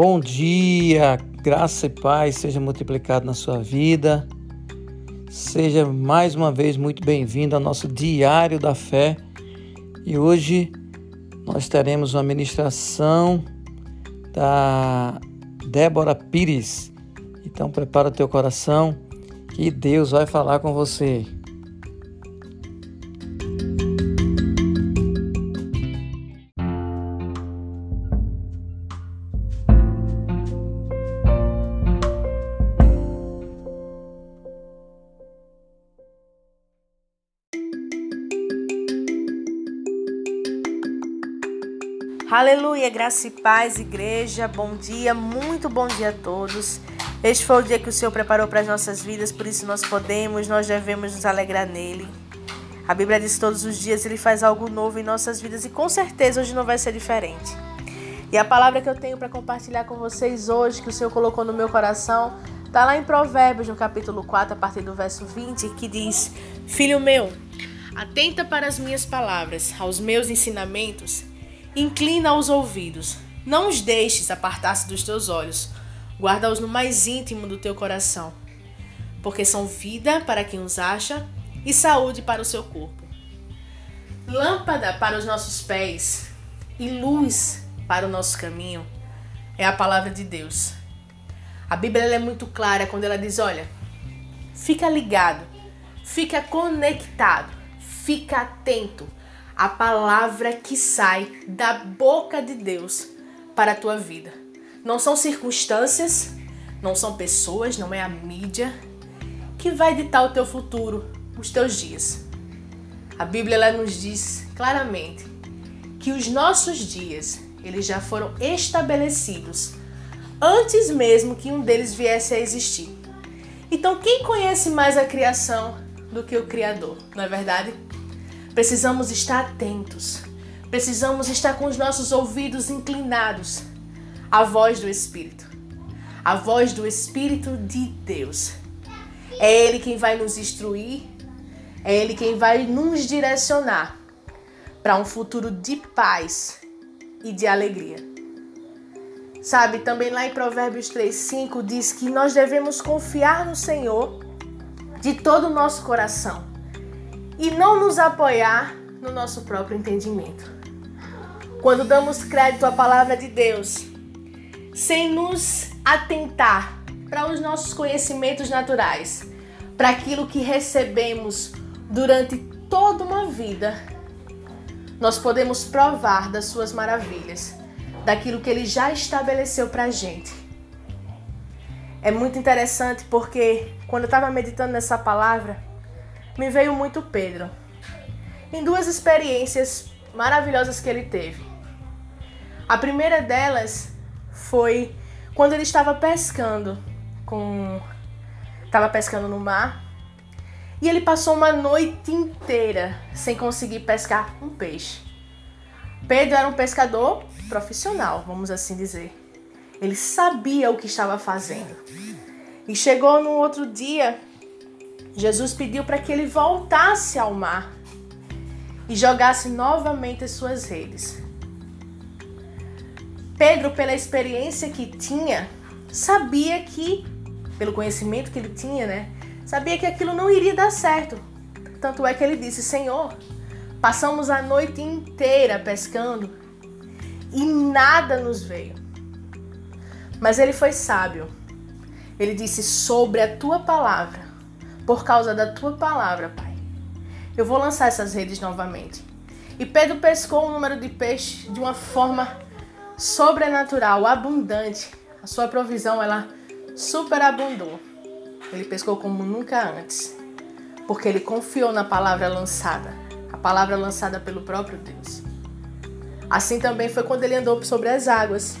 Bom dia, graça e paz seja multiplicado na sua vida. Seja mais uma vez muito bem-vindo ao nosso Diário da Fé. E hoje nós teremos uma ministração da Débora Pires. Então prepara o teu coração que Deus vai falar com você. Aleluia, graça e paz, igreja. Bom dia, muito bom dia a todos. Este foi o dia que o Senhor preparou para as nossas vidas, por isso nós podemos, nós devemos nos alegrar nele. A Bíblia diz que todos os dias ele faz algo novo em nossas vidas e com certeza hoje não vai ser diferente. E a palavra que eu tenho para compartilhar com vocês hoje, que o Senhor colocou no meu coração, está lá em Provérbios, no capítulo 4, a partir do verso 20, que diz: Filho meu, atenta para as minhas palavras, aos meus ensinamentos Inclina os ouvidos, não os deixes apartar-se dos teus olhos, guarda-os no mais íntimo do teu coração, porque são vida para quem os acha e saúde para o seu corpo. Lâmpada para os nossos pés e luz para o nosso caminho é a palavra de Deus. A Bíblia é muito clara quando ela diz: olha, fica ligado, fica conectado, fica atento a palavra que sai da boca de Deus para a tua vida. Não são circunstâncias, não são pessoas, não é a mídia que vai ditar o teu futuro, os teus dias. A Bíblia ela nos diz claramente que os nossos dias, eles já foram estabelecidos antes mesmo que um deles viesse a existir. Então, quem conhece mais a criação do que o Criador, não é verdade? Precisamos estar atentos. Precisamos estar com os nossos ouvidos inclinados à voz do Espírito. A voz do Espírito de Deus. É Ele quem vai nos instruir, é Ele quem vai nos direcionar para um futuro de paz e de alegria. Sabe, também lá em Provérbios 3,5 diz que nós devemos confiar no Senhor de todo o nosso coração e não nos apoiar no nosso próprio entendimento. Quando damos crédito à palavra de Deus, sem nos atentar para os nossos conhecimentos naturais, para aquilo que recebemos durante toda uma vida, nós podemos provar das suas maravilhas, daquilo que ele já estabeleceu para a gente. É muito interessante porque quando eu estava meditando nessa palavra, me veio muito Pedro. Em duas experiências maravilhosas que ele teve. A primeira delas foi quando ele estava pescando com estava pescando no mar e ele passou uma noite inteira sem conseguir pescar um peixe. Pedro era um pescador profissional, vamos assim dizer. Ele sabia o que estava fazendo. E chegou no outro dia Jesus pediu para que ele voltasse ao mar e jogasse novamente as suas redes. Pedro, pela experiência que tinha, sabia que, pelo conhecimento que ele tinha, né, sabia que aquilo não iria dar certo. Tanto é que ele disse: Senhor, passamos a noite inteira pescando e nada nos veio. Mas ele foi sábio. Ele disse: Sobre a tua palavra por causa da tua palavra, Pai. Eu vou lançar essas redes novamente. E Pedro pescou um número de peixes de uma forma sobrenatural, abundante. A sua provisão ela superabundou. Ele pescou como nunca antes, porque ele confiou na palavra lançada, a palavra lançada pelo próprio Deus. Assim também foi quando ele andou sobre as águas.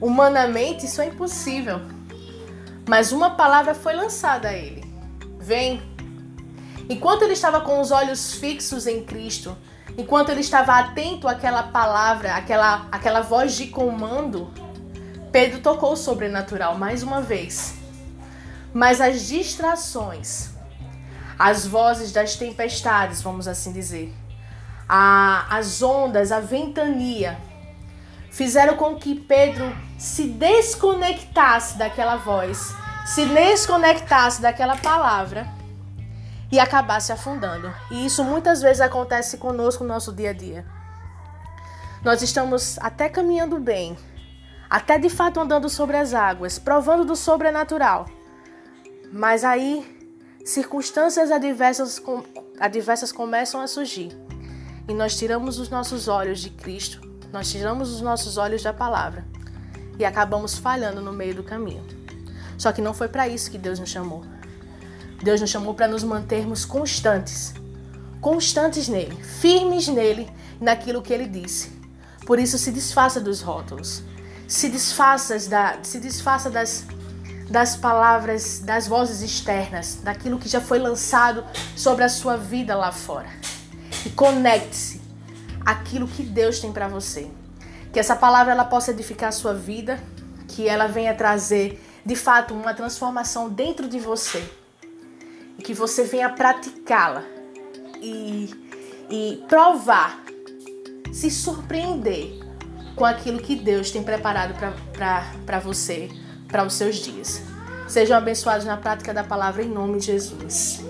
Humanamente isso é impossível, mas uma palavra foi lançada a ele: Vem. Enquanto ele estava com os olhos fixos em Cristo, enquanto ele estava atento àquela palavra, àquela, àquela voz de comando, Pedro tocou o sobrenatural mais uma vez. Mas as distrações, as vozes das tempestades, vamos assim dizer, a, as ondas, a ventania, fizeram com que Pedro se desconectasse daquela voz, se desconectasse daquela palavra e acabasse afundando. E isso muitas vezes acontece conosco no nosso dia a dia. Nós estamos até caminhando bem, até de fato andando sobre as águas, provando do sobrenatural. Mas aí circunstâncias adversas, adversas começam a surgir e nós tiramos os nossos olhos de Cristo, nós tiramos os nossos olhos da palavra e acabamos falhando no meio do caminho. Só que não foi para isso que Deus nos chamou. Deus nos chamou para nos mantermos constantes, constantes nele, firmes nele, naquilo que ele disse. Por isso se desfaça dos rótulos, se desfaça, da, se desfaça das das palavras, das vozes externas, daquilo que já foi lançado sobre a sua vida lá fora. E conecte-se àquilo que Deus tem para você. Que essa palavra ela possa edificar a sua vida, que ela venha trazer de fato uma transformação dentro de você. E que você venha praticá-la e, e provar, se surpreender com aquilo que Deus tem preparado para você para os seus dias. Sejam abençoados na prática da palavra em nome de Jesus.